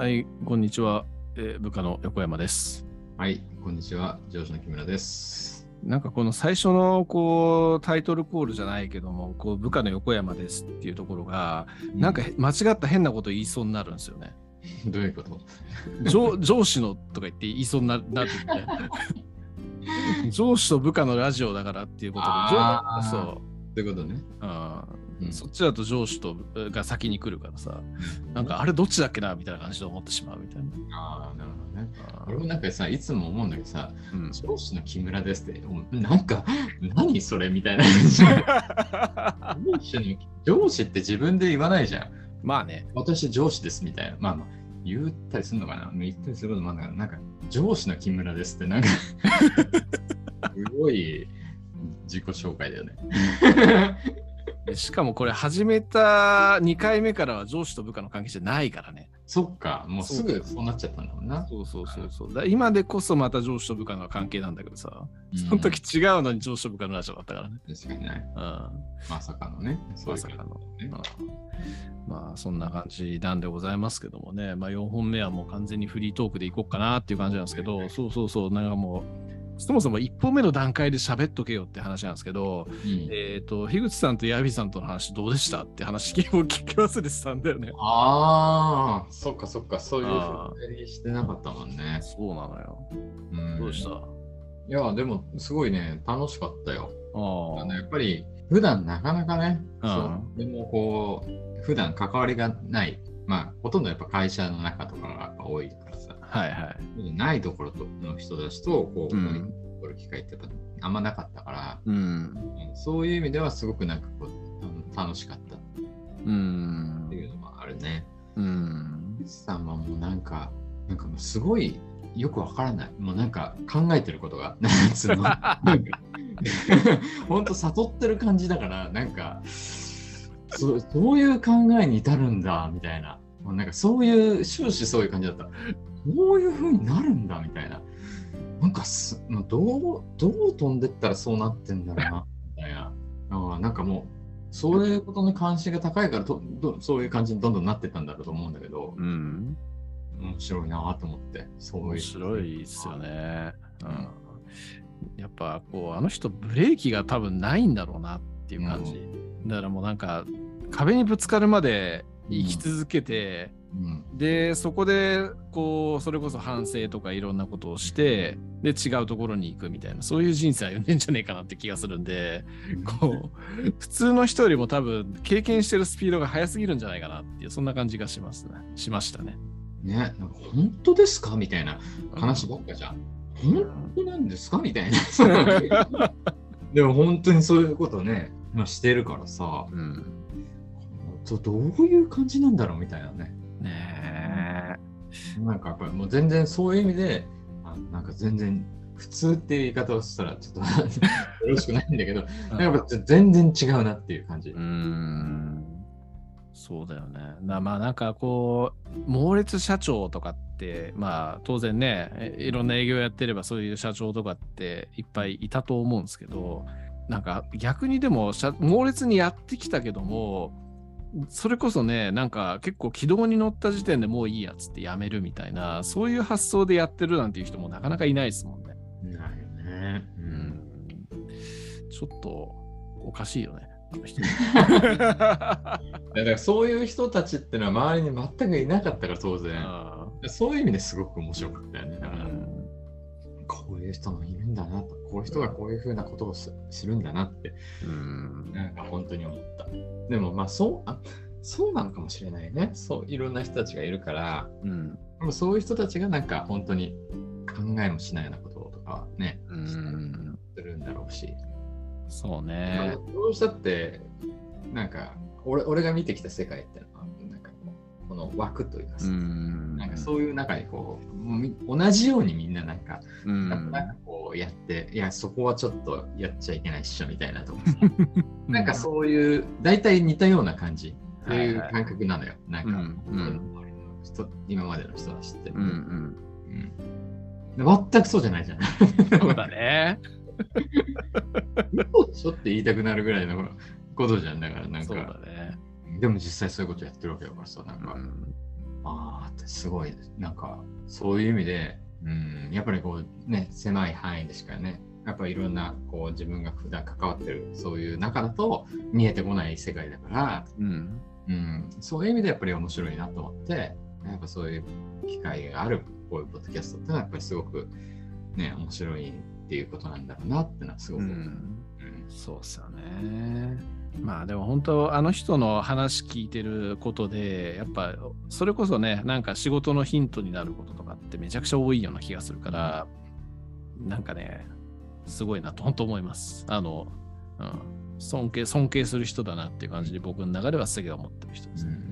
はい、こんにちは。えー部下の横山です。はい、こんにちは。上司の木村です。なんかこの最初のこうタイトルコールじゃないけども、こう部下の横山ですっていうところが、なんか間違った変なこと言いそうになるんですよね。どういうこと？上上司のとか言って言いそうにななってきて。上司と部下のラジオだからっていうことで、そということね。う、うんうんそっちだと上司とが先に来るからさ、なんかあれどっちだっけなみたいな感じで思ってしまうみたいな。ああ、なるほどね。俺もなんかさ、いつも思うんだけどさ、うん上司の木村ですって、おなんか、何それみたいな感じ。上司の上司って自分で言わないじゃん。まあね。私上司ですみたいな。まあまあ、言ったりするのかな言ったりすることもあるんだけど、なんか、上司の木村ですって、なんか、すごい自己紹介だよね。でしかもこれ始めた2回目からは上司と部下の関係じゃないからね。そっか、もうすぐそうなっちゃったんだもんな。そうそうそうそう。だ今でこそまた上司と部下の関係なんだけどさ、その時違うのに上司と部下のラジオだったからね。うん確かにね。うん。まさかのね。そういうまさかの。ねうんまあそんな感じなんでございますけどもね、まあ4本目はもう完全にフリートークでいこうかなっていう感じなんですけど、そうそうそう、なんかもう、そもそも1本目の段階で喋っとけよって話なんですけど、うんえっ、と、樋口さんとヤビさんとの話どうでしたって話を聞き忘れてたんだよね。ああ、そっかそっか、そういうふうにしてなかったもんね。そうなのよ。うんどうした？いや、でも、すごいね、楽しかったよ。ああのやっぱり、普段なかなかね、うんそうでもこう、普段関わりがない、まあ、ほとんどやっぱ会社の中とかが多いかはいはい。ないところとの人たちと、こう、うん取る機会ってあんまなかったから、うん。うんそういう意味ではすごくなんかこう、楽しかったっうんて。いうのもあるね。うん。富士山はもうなんか、なんかもうすごいよくわからない。もうなんか考えてることが、なんつうの。なんか、ほんと悟ってる感じだから、なんか、そうそういう考えに至るんだ、みたいな。もうなんかそういう、終始そういう感じだった。こういう風になるんだ、みたいな。なんかす、どう、どう飛んでったらそうなってんだろうな、みたいな。あーなんかもう、そういうことに関心が高いからとど、そういう感じにどんどんなってったんだろうと思うんだけど、うん。面白いなと思って、そういう。面白いですよね。うん。やっぱこう、あの人ブレーキが多分ないんだろうなっていう感じ。だからもうなんか、壁にぶつかるまで生き続けて、うん。でそこでこうそれこそ反省とかいろんなことをしてで違うところに行くみたいなそういう人生歩んでんじゃねえかなって気がするんでこう普通の人よりも多分経験してるスピードが速すぎるんじゃないかなっていうそんな感じがしますねしましたね。ね、なんか本当ですかみたいな話ばっかじゃん。本当なんですか？みたいな。でも本当にそういうことね、まあ、してるからさ、うん、どどういう感じなんだろう？みたいなね。ねなんかやっぱりもう全然そういう意味で、あなんか全然普通っていう言い方をしたらちょっと よろしくないんだけど、え。なんかやっぱ全然違うなっていう感じ。うーんそうだよね。なまあなんかこう猛烈社長とかってまあ当然ねえいろんな営業やってればそういう社長とかっていっぱいいたと思うんですけどなんか逆にでも社猛烈にやってきたけどもそれこそねなんか結構軌道に乗った時点でもういいやつってやめるみたいなそういう発想でやってるなんていう人もなかなかいないですもんね。ないよね。う。うんんちょっとおかしいよね。だからそういう人たちってのは周りに全くいなかったから当然。あそういう意味ですごく面白かったよね。こういう人もいるんだなと、こういう人がこういうふうなことをすするんだなって、うんなんか本当に思った。でもまあそうあ、そうなのかもしれないね。そう、いろんな人たちがいるから、うんでもそういう人たちがなんか本当に考えもしないようなこととかね、うんするんだろうし。そうね。どうしたって、なんか俺、俺が見てきた世界ってのは、なんかこの枠というかうさ、んそういう中にこう、同じようにみんななんか、うんなんかこうやって、いや、そこはちょっとやっちゃいけないっしょみたいなとかさ、なんかそういう、大体似たような感じっていう感覚なのよ。なんか、うんうん今までの人たちって。うんうん。うんで全くそうじゃないじゃん。そうだね。嘘でしょって言いたくなるぐらいのことじゃん。だからなんそうだか、ね。でも実際そういうことやってるわけだからさ、なんか、うんああってすごいなんかそういう意味で、うん、やっぱりこうね狭い範囲でしかねやっぱりいろんなこう自分が普段関わってるそういう中だと見えてこない世界だから、うん。うん、そういう意味でやっぱり面白いなと思ってやっぱそういう機会があるこういうポッドキャストってのはやっぱりすごくね面白いっていうことなんだろうなってのはすごく、ううんん、そうっすよね。まあでも本当あの人の話聞いてることでやっぱそれこそねなんか仕事のヒントになることとかってめちゃくちゃ多いような気がするからなんかねすごいなと本当思います。あの、うん、尊敬尊敬する人だなっていう感じで僕の中ではすげえ思ってる人ですね。うん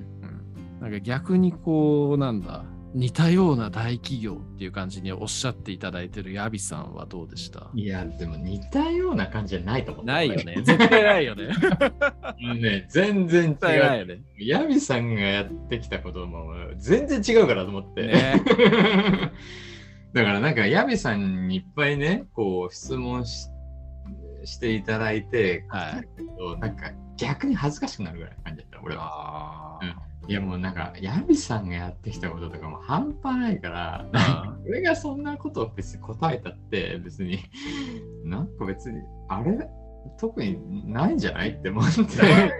なんか逆にこうなんだ似たような大企業っていう感じにおっしゃっていただいてるヤビさんはどうでした？いやでも似たような感じじゃないと思うないよね。絶対ないよね。ね全然違うよね。ヤビさんがやってきたことも全然違うからと思って。ね だからなんかヤビさんにいっぱいね、こう質問ししていただいて、はいなんか逆に恥ずかしくなるぐらいの感じだった、俺は。あーいやもうなんかヤビさんがやってきたこととかも半端ないから、あ俺がそんなことを別に答えたって別に、なんか別に、あれ？特にないんじゃないって思って。ー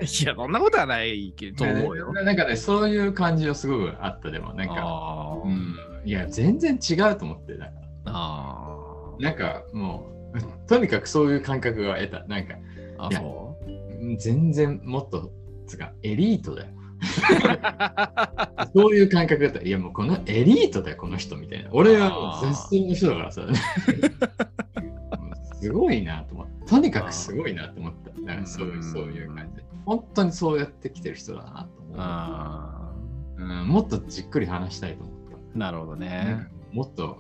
いや、そんなことはないけど、と思うよ。なんかね、そういう感じはすごくあったでも、なんか、うん、いや、全然違うと思って、なんか、あー。なんかもう、とにかくそういう感覚が得た。なんか、あ、そ全然もっと、つか、エリートだよ。そういう感覚だった。いや、もうこのエリートだよ、この人みたいな。俺はもう絶世の人だからさ。すごいなと思った。とにかくすごいなと思った。なんかそういうう、んそういう感じで。本当にそうやってきてる人だなと思う。あうん、もっとじっくり話したいと思った。ーなるほどねか。もっと、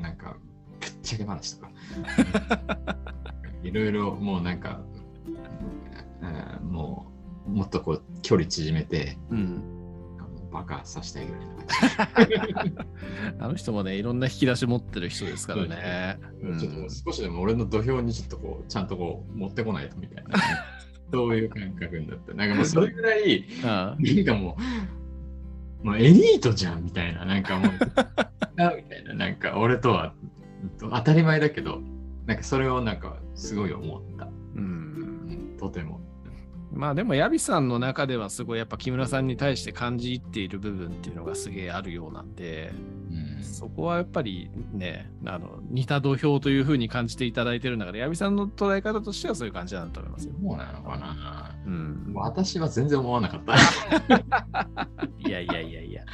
なんか、ぶっちゃけ話とか。いろいろもうなんか、うんもう、もっとこう、距離縮めて、うん。バカさせたいぐらいの感じ。あの人もね、いろんな引き出し持ってる人ですからね。うんちょっと少しでも俺の土俵にちょっとこう、ちゃんとこう、持ってこないとみたいな。そういう感覚になって。なんかもうそれぐらい、あなんかもう、もうエリートじゃんみたいな、なんかもう、あみたいな、なんか俺とは当たり前だけど、なんかそれをなんかすごい思った。うん。とても。まあでも、ヤビさんの中ではすごいやっぱ木村さんに対して感じ入っている部分っていうのがすげえあるようなんで、うんそこはやっぱりね、あの似た土俵というふうに感じていただいてる中で、矢部さんの捉え方としてはそういう感じなんだと思いますよ。そうなのかなうん。私は全然思わなかった。いやいやいやいや。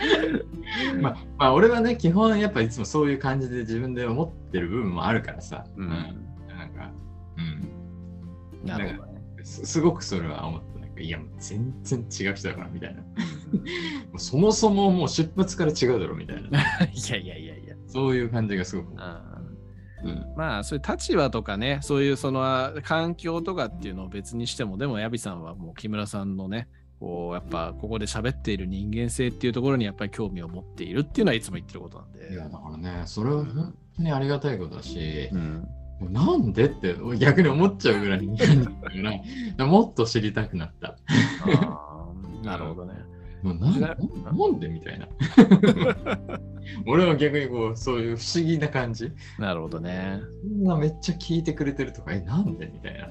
まあ、まあ、俺はね、基本やっぱいつもそういう感じで自分で思ってる部分もあるからさ。うんなんか、うん。なるほどね。すすごくそれは思った。なんかいや、もう全然違う人だからみたいな。そもそももう出発から違うだろみたいな。いやいやいやいや。そういう感じがすごく。あうんーまあそういう立場とかね、そういうその環境とかっていうのを別にしても、でもヤビさんはもう木村さんのね、こうやっぱここで喋っている人間性っていうところにやっぱり興味を持っているっていうのはいつも言ってることなんで。いや、だからね、それは本当にありがたいことだし、うん、なんで？って逆に思っちゃうぐらい もっと知りたくなった。なるほどね。もうなななんで？みたいな。俺は逆にこう、そういう不思議な感じ。なるほどね。そんなめっちゃ聞いてくれてるとか、え、なんで？みたいな。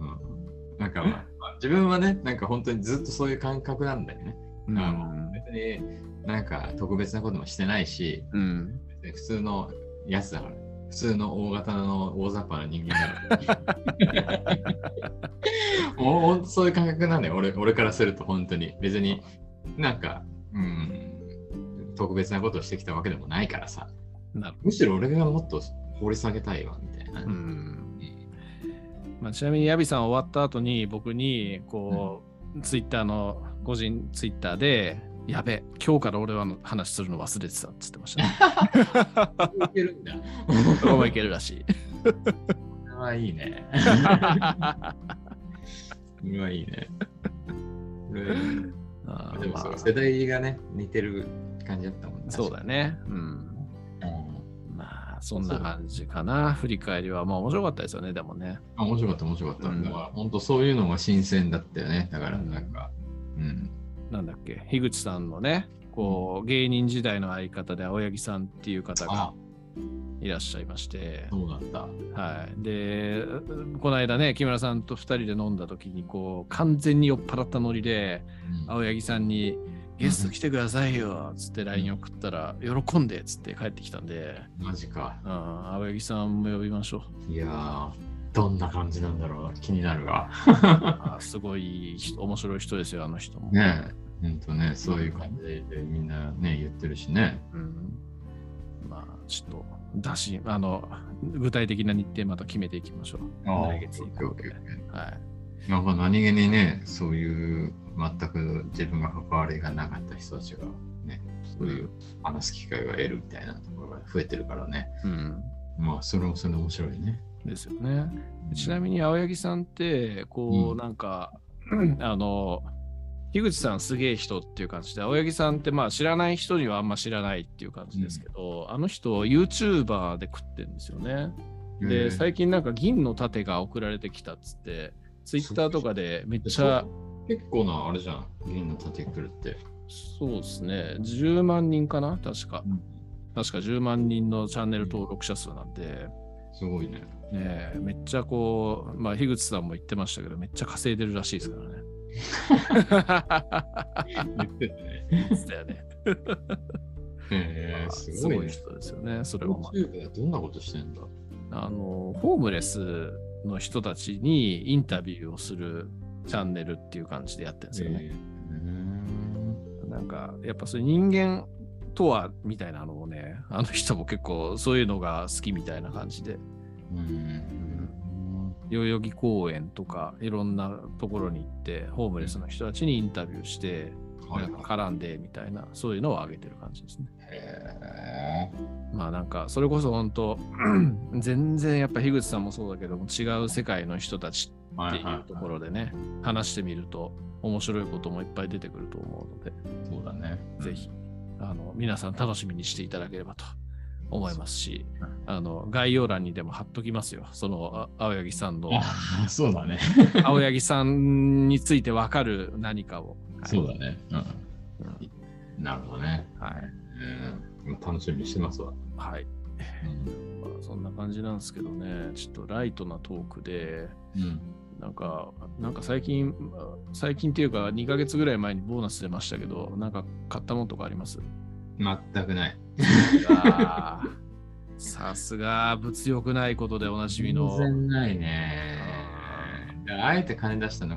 うん、なんか、まあ、まあ自分はね、なんか本当にずっとそういう感覚なんだよね。うんあの別になんか特別なこともしてないし、うん。普通のやつだから。普通の大型の大雑把な人間だから。もうほんとそういう感覚なんだよ、俺俺からすると本当に。別になんか、うん、特別なことをしてきたわけでもないからさ。なるむしろ俺がもっと掘り下げたいわ、みたいな。うんまあ、ちなみにヤビさん終わった後に僕にこう、ツイッターの個人ツイッターでやべ今日から俺はの話するの忘れてたって言ってました、ね。いけるんだ。そこもいけるらしい。これはいいね。これはいいね。でも世代がね、似てる感じだったもんね。そうだね。うん。うんまあそんな感じかな。振り返りはまあ面白かったですよね、でもね。あ面白かった、面白かった。うんだから、本当そういうのが新鮮だったよね。だから、なんか、うん。なんだっけ、樋口さんのね、こう芸人時代の相方で青柳さんっていう方があ、いらっしゃいまして、そうなんだ。はい、でこの間ね木村さんと2人で飲んだ時にこう完全に酔っ払ったノリでうん。青柳さんに「ゲスト来てくださいよ」つって LINE 送ったら「喜んで」っつって帰ってきたんで、マジか。うん、青柳さんも呼びましょう。いやー、どんな感じなんだろう。気になるわ。あすごい人面白い人ですよあの人も。ねえ、ほんとね、そういう感じでみんなね、言ってるしね。うん、まあちょっとだしあの具体的な日程また決めていきましょう。来月以降オッケーオッケーオッケーはい。なんか何気にね、そういう全く自分が関わりがなかった人たちがね、そういう話す機会が得るみたいなところが増えてるからね。うん。まあ、それもそれで面白いね。ですよね。ちなみに青柳さんって、こう、うん。なんか、あの、樋口さんすげえ人っていう感じで、青柳さんってまあ知らない人にはあんま知らないっていう感じですけど、あの人 YouTuber で食ってるんですよね。で、最近なんか銀の盾が送られてきたっつって、Twitter とかでめっちゃ、結構なあれじゃん、銀の盾くるって。そうですね、10万人かな？確か。確か10万人のチャンネル登録者数なんで、すごいね。ねえ、めっちゃこう、まあ、樋口さんも言ってましたけど、めっちゃ稼いでるらしいですからね。言ってたね。すすごい人ですよね、それは、までどんなことしてんだ？あ。あの、ホームレスの人たちにインタビューをするチャンネルっていう感じでやってるんですよね。へえうんなんか、やっぱそういう人間とはみたいなのをね、あの人も結構そういうのが好きみたいな感じで、うん。代々木公園とかいろんなところに行って、ホームレスの人たちにインタビューして、はいなんか絡んでみたいな、そういうのを上げてる感じですね。へまあなんか、それこそ本当、全然やっぱ樋口さんもそうだけども、違う世界の人たちーっていうところでね、話してみると面白いこともいっぱい出てくると思うので、そうだね。ぜひ、あの、皆さん楽しみにしていただければと思いますし、あの、概要欄にでも貼っときますよ。その、あ青柳さんの、あそうだね。青柳さんについてわかる何かを。はいそうだね。うんうんなるほどね。はい。うん楽しみにしてますわ。はい。まあ、そんな感じなんですけどね、ちょっとライトなトークで、うん。なんか、なんか最近、最近っていうか2ヶ月ぐらい前にボーナス出ましたけど、なんか買ったものとかあります？全くない。さすが物欲ないことでおなじみの。全然ないね。あえて金出したの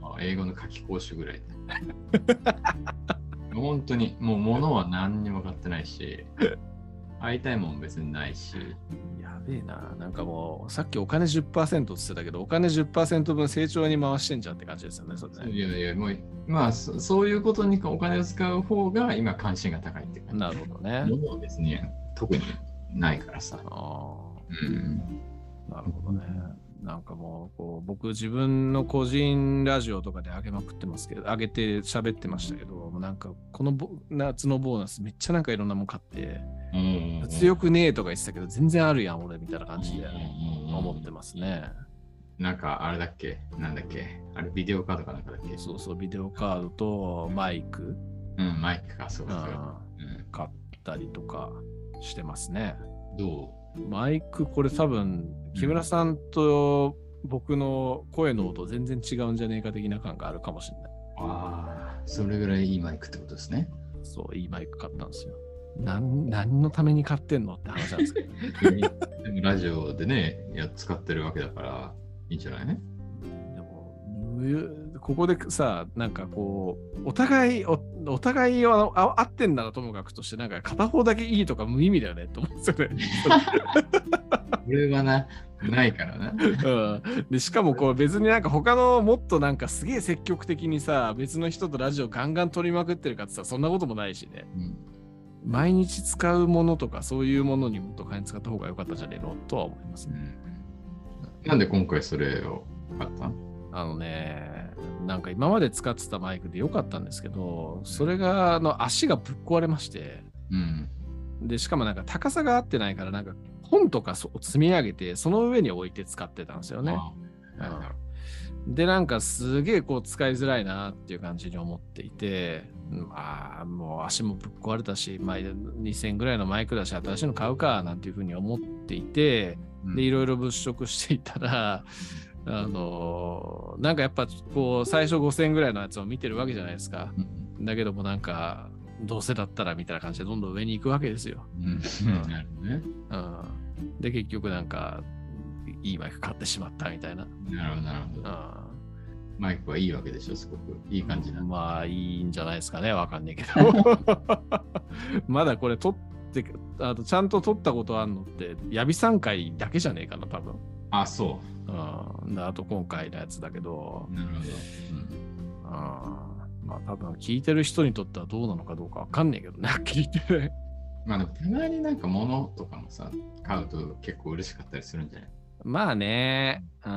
は英語の夏期講習ぐらい。本当に、もう物は何にも買ってないし、会いたいもん別にないし。やべえな。なんかもう、さっきお金10%って言ってたけど、お金10%分成長に回してんじゃんって感じですよね、それね。いやいや、もう、まあそ、そういうことにお金を使う方が今関心が高いって感じ。なるほどね。物は別に特にないからさ。あうん。あ、なるほどね。なんかもう、こう僕自分の個人ラジオとかで上げまくってますけど、上げて喋ってましたけど、もうなんかこのボ夏のボーナスめっちゃなんかいろんなもん買って、うん強くねえとか言ってたけど、全然あるやん、俺みたいな感じでうん思ってますね。なんかあれだっけ？なんだっけ？あれビデオカードかなんかだっけ？そうそう、ビデオカードとマイク、うん、マイクか、そううそうんうん買ったりとかしてますね。どマイク、これ多分、木村さんと僕の声の音全然違うんじゃねえか的な感があるかもしれない。うああ、それぐらいいいマイクってことですね。そう、いいマイク買ったんですよ。なん何のために買ってんのって話なんですけど。でもラジオでね、や使ってるわけだから、いいんじゃない？ね。でもむここでさ、なんかこう、お互い、おお互いはあ合ってんならともかくとして、なんか片方だけいいとか無意味だよねって思うんですよね。これはな、ないからな。うん、でしかもこう別になんか他のもっとなんかすげえ積極的にさ別の人とラジオガンガン撮りまくってるかってさそんなこともないしねうん毎日使うものとかそういうものにもっと金使った方が良かったんじゃねえのとは思いますね。なんで今回それを買ったのあのねなんか今まで使ってたマイクで良かったんですけどそれがあの足がぶっ壊れまして。うん。でしかもなんか高さが合ってないからなんか本とかそ積み上げてその上に置いて使ってたんですよね。ああ。なるほどで、なんかすげえこう使いづらいなっていう感じに思っていて、まあ、もう足もぶっ壊れたし、まあ、2000円ぐらいのマイクだし、新しいの買うかなんていうふうに思っていて、うんで、いろいろ物色していたら、あのなんかやっぱこう最初5000円ぐらいのやつを見てるわけじゃないですか。うんだけどもなんかどうせだったらみたいな感じでどんどん上に行くわけですよ。うんね。うん、で結局なんかいいマイク買ってしまったみたいな。なるほど、なるほど。うマイクはいいわけでしょ、すごく。いい感じな。まあいいんじゃないですかねわかんないけど。まだこれ撮ってあとちゃんと撮ったことあんのってヤビ3回だけじゃねえかな多分。あ、そうん、であと今回のやつだけど。う。なるほど。うんまあ多分聞いてる人にとってはどうなのかどうかわかんないけどね、聞いてる。まあでもたまになんか物とかもさ、買うと結構嬉しかったりするんじゃない？まあね、うん、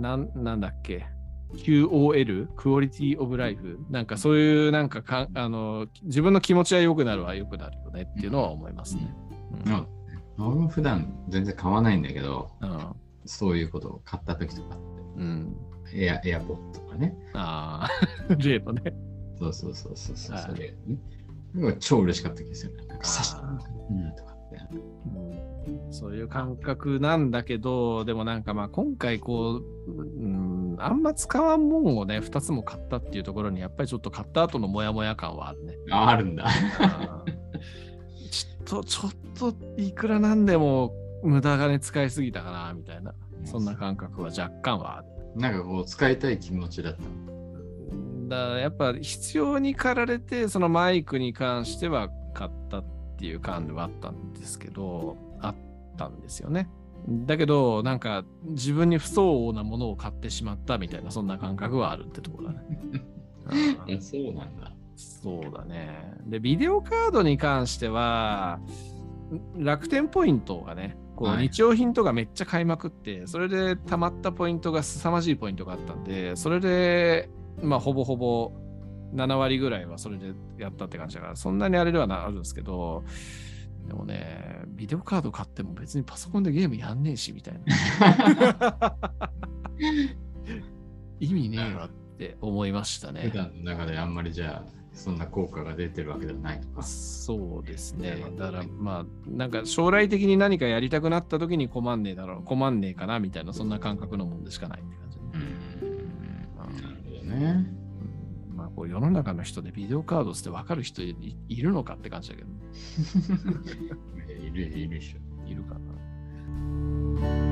なんなんだっけ QOL? クオリティオブライフなんかそういうなんかかあの自分の気持ちは良くなるは良くなるよねっていうのは思いますね。うんうん俺も普段全然買わないんだけど、うんそういうことを買った時とかっうん、て、エアエアポッドとかね。ああ、例のね。そうそうそうそうそう。はいそれね。超嬉しかった気がする。なんかあー久しぶりにとかって。うんそういう感覚なんだけど、でもなんかまあ今回こう、うん、あんま使わんもんをね、2つも買ったっていうところに、やっぱりちょっと買った後のモヤモヤ感はあるね。あ、あるんだ。ちょっと、ちょっといくらなんでも無駄金使いすぎたかな、みたいな、そんな感覚は若干はある。なんかこう、使いたい気持ちだった。だからやっぱ必要に駆られて、そのマイクに関しては買ったっていう感ではあったんですけど、あったんですよね。だけど、なんか自分に不相応なものを買ってしまったみたいな、そんな感覚はあるってところだね。そうなんだ。そうだね。で、ビデオカードに関しては、楽天ポイントがね、こうはい日用品とかめっちゃ買いまくって、それで溜まったポイントが凄まじいポイントがあったんで、それで、まあ、ほぼほぼ7割ぐらいはそれでやったって感じだから、そんなにあれではなあるんですけど、でもね、ビデオカード買っても別にパソコンでゲームやんねえし、みたいな。意味ねえわって思いましたね。普段の中であんまりじゃあ、そんな効果が出てるわけではないとか。そうですねだからまあ、なんか将来的に何かやりたくなった時に困んねえだろう、困んねえかなみたいな、そんな感覚のもんでしかないって感じ。うん。なるほどね。こう世の中の人でビデオカードって分かる人いいるのかって感じだけど、いるいるでしょ。いるかな。